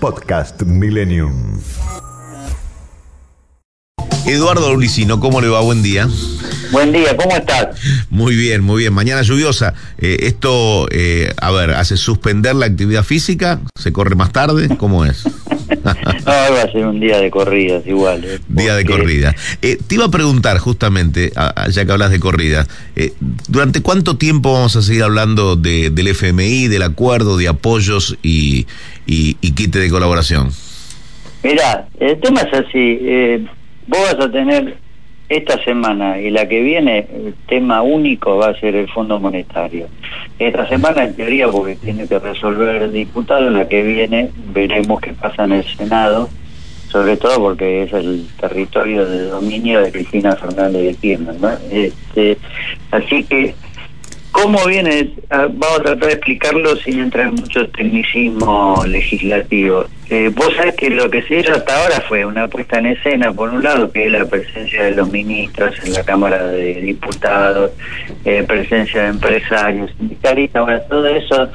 Podcast Millennium. Eduardo Ulicino, ¿cómo le va? Buen día. Buen día, ¿cómo estás? Muy bien, muy bien. Mañana lluviosa. Eh, esto, eh, a ver, ¿hace suspender la actividad física? ¿Se corre más tarde? ¿Cómo es? no, va a ser un día de corridas igual. Eh, día de corrida. Te iba a preguntar justamente, ya que hablas de corridas, ¿durante cuánto tiempo vamos a seguir hablando de, del FMI, del acuerdo, de apoyos y, y, y kit de colaboración? Mira, el tema es así. Vos vas a tener esta semana y la que viene, el tema único va a ser el Fondo Monetario. Esta semana, en teoría, porque tiene que resolver el diputado, la que viene veremos qué pasa en el Senado, sobre todo porque es el territorio de dominio de Cristina Fernández de Kirchner. ¿no? Este, así que ¿Cómo viene? Ah, vamos a tratar de explicarlo sin entrar en mucho tecnicismo legislativo. Eh, vos sabés que lo que se hizo hasta ahora fue una puesta en escena, por un lado, que es la presencia de los ministros en la Cámara de Diputados, eh, presencia de empresarios, sindicalistas, bueno, todo eso,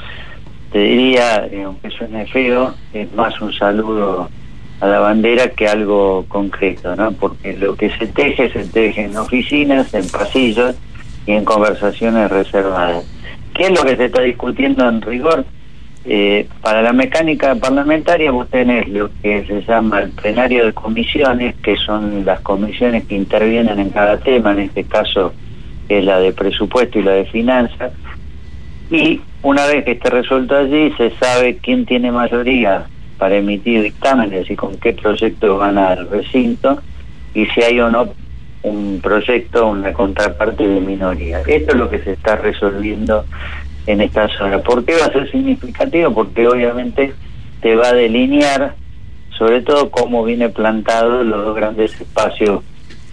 te diría, eh, aunque suene feo, es más un saludo a la bandera que algo concreto, ¿no? Porque lo que se teje, se teje en oficinas, en pasillos, y en conversaciones reservadas. ¿Qué es lo que se está discutiendo en rigor? Eh, para la mecánica parlamentaria vos tenés lo que se llama el plenario de comisiones, que son las comisiones que intervienen en cada tema, en este caso es la de presupuesto y la de finanzas, y una vez que esté resuelto allí se sabe quién tiene mayoría para emitir dictámenes y con qué proyecto van al recinto, y si hay o no un proyecto, una contraparte de minoría. Esto es lo que se está resolviendo en esta zona. ¿Por qué va a ser significativo? Porque obviamente te va a delinear sobre todo cómo viene plantado los dos grandes espacios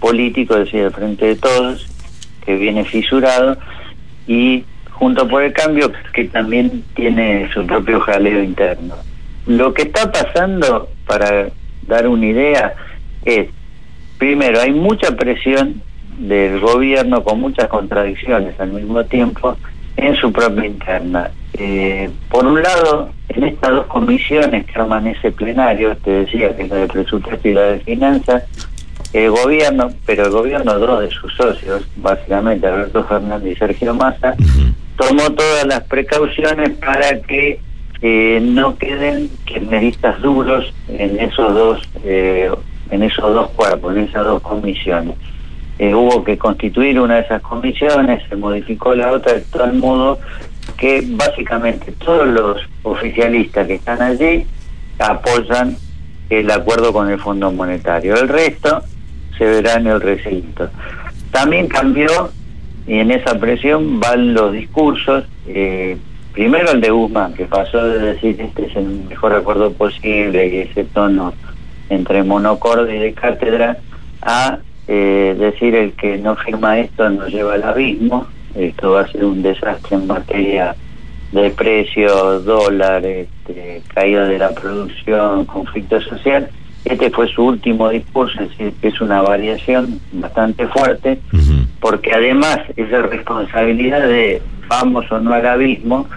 políticos, es decir, el Frente de Todos, que viene fisurado, y junto por el cambio, que también tiene su propio jaleo interno. Lo que está pasando, para dar una idea, es primero, hay mucha presión del gobierno con muchas contradicciones al mismo tiempo en su propia interna. Eh, por un lado, en estas dos comisiones que arman ese plenario, te decía que es la de presupuesto y la de finanzas, el gobierno, pero el gobierno, dos de sus socios, básicamente Alberto Fernández y Sergio Massa, tomó todas las precauciones para que eh, no queden kirchneristas duros en esos dos eh, en esos dos cuerpos, en esas dos comisiones. Eh, hubo que constituir una de esas comisiones, se modificó la otra de tal modo que básicamente todos los oficialistas que están allí apoyan el acuerdo con el Fondo Monetario. El resto se verá en el recinto. También cambió, y en esa presión van los discursos, eh, primero el de Guzmán, que pasó de decir este es el mejor acuerdo posible y ese tono entre monocorde y de cátedra a eh, decir el que no firma esto nos lleva al abismo, esto va a ser un desastre en materia de precios, dólares, este, caída de la producción, conflicto social. Este fue su último discurso, es decir, que es una variación bastante fuerte, porque además esa responsabilidad de vamos o no al abismo,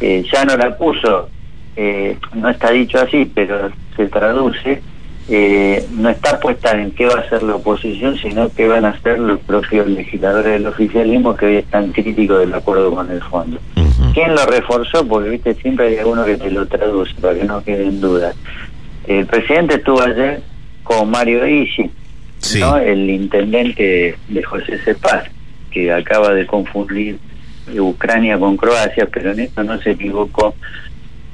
eh, ya no la puso, eh, no está dicho así, pero se traduce eh, no está puesta en qué va a ser la oposición, sino qué van a hacer los propios legisladores del oficialismo que hoy están críticos del acuerdo con el fondo. ¿Quién lo reforzó? Porque viste siempre hay alguno que te lo traduce para que no queden dudas. El presidente estuvo ayer con Mario Isi, el intendente de José Cepaz, que acaba de confundir Ucrania con Croacia, pero en esto no se equivocó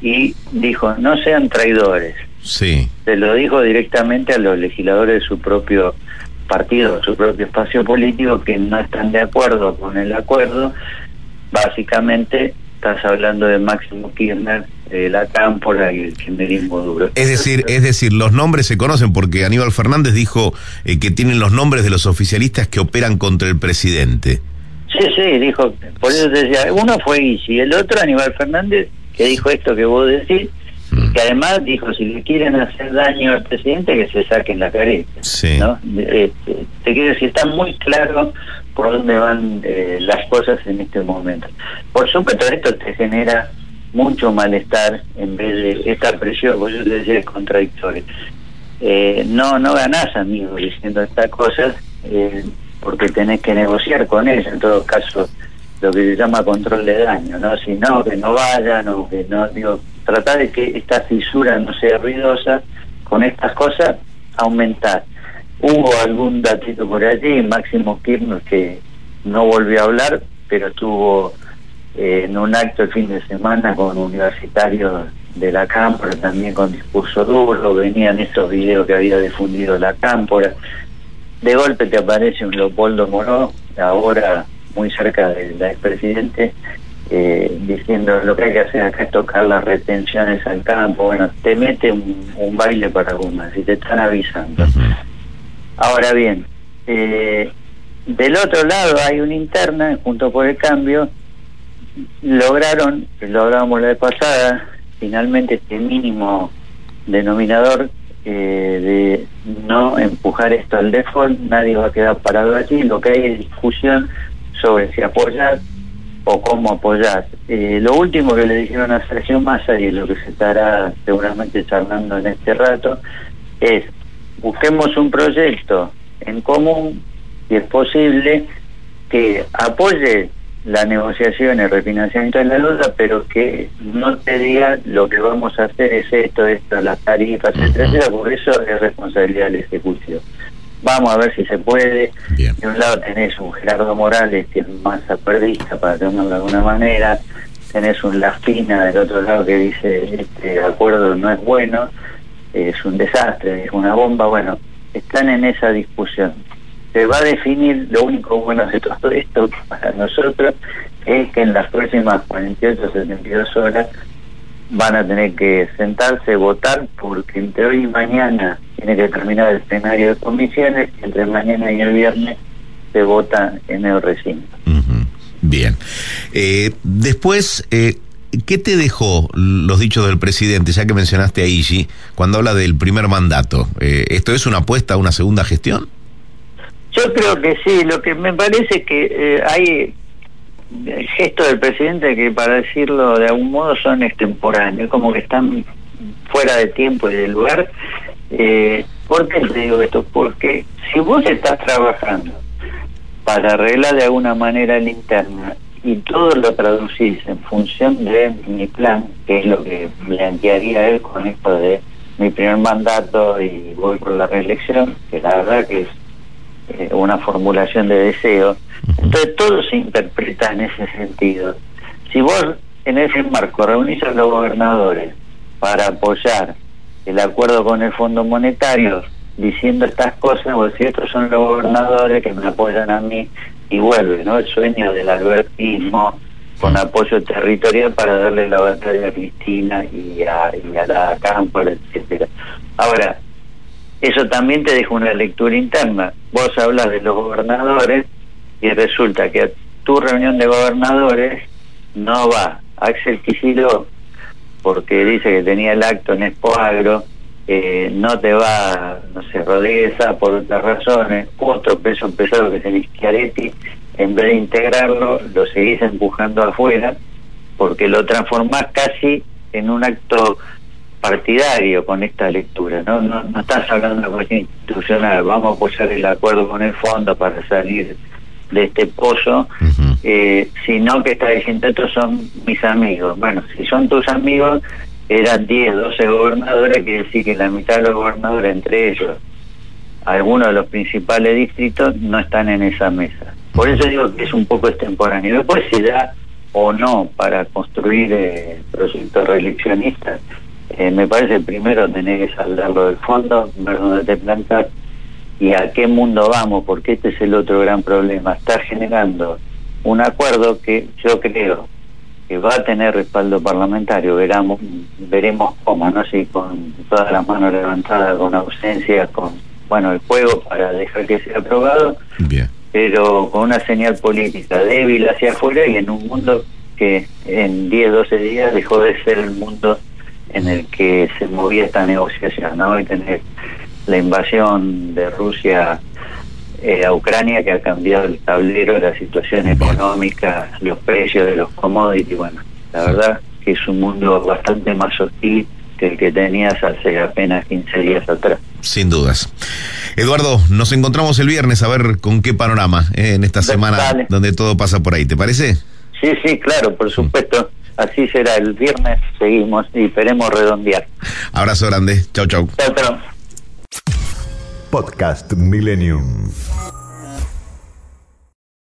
y dijo, no sean traidores. Sí. Se lo dijo directamente a los legisladores de su propio partido, su propio espacio político, que no están de acuerdo con el acuerdo. Básicamente estás hablando de Máximo Kirchner, la cámpora y el kirchnerismo duro. Es decir, es decir, los nombres se conocen porque Aníbal Fernández dijo eh, que tienen los nombres de los oficialistas que operan contra el presidente. Sí, sí, dijo, por eso te decía, uno fue y el otro Aníbal Fernández que dijo esto que vos decís. Que además dijo, si le quieren hacer daño al presidente, que se saquen la careta. ¿no? Este, te quiero decir, está muy claro por dónde van eh, las cosas en este momento. Por supuesto, esto te genera mucho malestar en vez de esta presión, pues yo te decía, es contradictorio. Eh, no, no ganás, amigo, diciendo estas cosas, eh, porque tenés que negociar con ellos, en todo caso, lo que se llama control de daño, ¿no? Si no, que no vayan, o que no, digo, tratar de que esta fisura no sea ruidosa, con estas cosas, aumentar. Hubo algún datito por allí, Máximo Kirchner, que no volvió a hablar, pero estuvo eh, en un acto el fin de semana con universitarios de la Cámpora, también con discurso duro, venían estos videos que había difundido la Cámpora. De golpe te aparece un Leopoldo Moró, ahora muy cerca del expresidente, eh, diciendo lo que hay que hacer acá es tocar las retenciones al campo. Bueno, te mete un, baile para algunas y te están avisando. Ahora bien, eh, del otro lado hay una interna, junto por el cambio, lograron, lo hablábamos la vez pasada, finalmente este mínimo denominador eh, de no empujar esto al default, nadie va a quedar parado allí, lo que hay es discusión sobre si apoyar o cómo apoyar. Eh, lo último que le dijeron a Sergio Massa y lo que se estará seguramente charlando en este rato es busquemos un proyecto en común, si es posible, que apoye la negociación, el refinanciamiento de la deuda, pero que no te diga lo que vamos a hacer es esto, esto, las tarifas, etcétera, por eso es responsabilidad del Ejecutivo. Vamos a ver si se puede. De un lado tenés un Gerardo Morales que es más acuerdista, para tenerlo de alguna manera, tenés un Laspina del otro lado que dice este acuerdo no es bueno, es un desastre, es una bomba, bueno, están en esa discusión. Se va a definir lo único bueno de todo esto para nosotros es que en las próximas 48 o 72 horas van a tener que sentarse, votar, porque entre hoy y mañana tiene que terminar el escenario de comisiones, y entre mañana y el viernes se vota en el recinto. Bien. Eh, después, eh, ¿qué te dejó los dichos del presidente, ya que mencionaste a Igi, cuando habla del primer mandato? Eh, ¿Esto es una apuesta a una segunda gestión? Yo creo que sí, lo que me parece que eh, hay gestos del presidente que para decirlo de algún modo son extemporáneos, como que están fuera de tiempo y de lugar. Eh, ¿Por qué te digo esto? Porque si vos estás trabajando para arreglar de alguna manera la interna y todo lo traducís en función de mi plan, que es lo que plantearía él con esto de mi primer mandato y voy por la reelección, que la verdad que es eh, una formulación de deseo. Entonces todo se interpreta en ese sentido. Si vos en ese marco reunís a los gobernadores para apoyar el acuerdo con el Fondo Monetario, diciendo estas cosas, vos decís, estos son los gobernadores que me apoyan a mí, y vuelve, ¿no? El sueño del albertismo con apoyo territorial para darle la batalla a Cristina y a, y a la Cámpora, etcétera. Ahora, eso también te deja una lectura interna. Vos hablas de los gobernadores y resulta que a tu reunión de gobernadores no va Axel Quisilo porque dice que tenía el acto en Expoagro, eh, no te va, no sé, Rodríguez por otras razones, otro peso pesado que es el Schiaretti, en vez de integrarlo, lo seguís empujando afuera, porque lo transformás casi en un acto partidario con esta lectura, ¿no? No, no estás hablando de una cuestión institucional, vamos a apoyar el acuerdo con el fondo para salir de este pozo, eh, sino que está diciendo, estos son mis amigos. Bueno, si son tus amigos, eran 10, 12 gobernadores, quiere decir que la mitad de los gobernadores, entre ellos, algunos de los principales distritos, no están en esa mesa. Por eso digo que es un poco extemporáneo. Después se da o no para construir eh, proyectos reeleccionistas eh, me parece primero tener que saldarlo del fondo, ver dónde te plantas y a qué mundo vamos, porque este es el otro gran problema. Está generando un acuerdo que yo creo que va a tener respaldo parlamentario, veremos, veremos cómo, no sé, con todas las manos levantadas, con ausencia, con, bueno, el juego para dejar que sea aprobado, pero con una señal política débil hacia afuera y en un mundo que en 10, 12 días dejó de ser el mundo en el que se movía esta negociación, ¿no? Y tener la invasión de Rusia eh, a Ucrania que ha cambiado el tablero, la situación económica, los precios de los commodities, bueno, la verdad que es un mundo bastante más hostil que el que tenías hace apenas 15 días atrás. Sin dudas. Eduardo, nos encontramos el viernes a ver con qué panorama eh, en esta semana Dale. donde todo pasa por ahí, ¿te parece? Sí, sí, claro, por supuesto. Así será el viernes, seguimos y esperemos redondear. Abrazo grande. Chau, chau. Chao, chao. Podcast Millennium.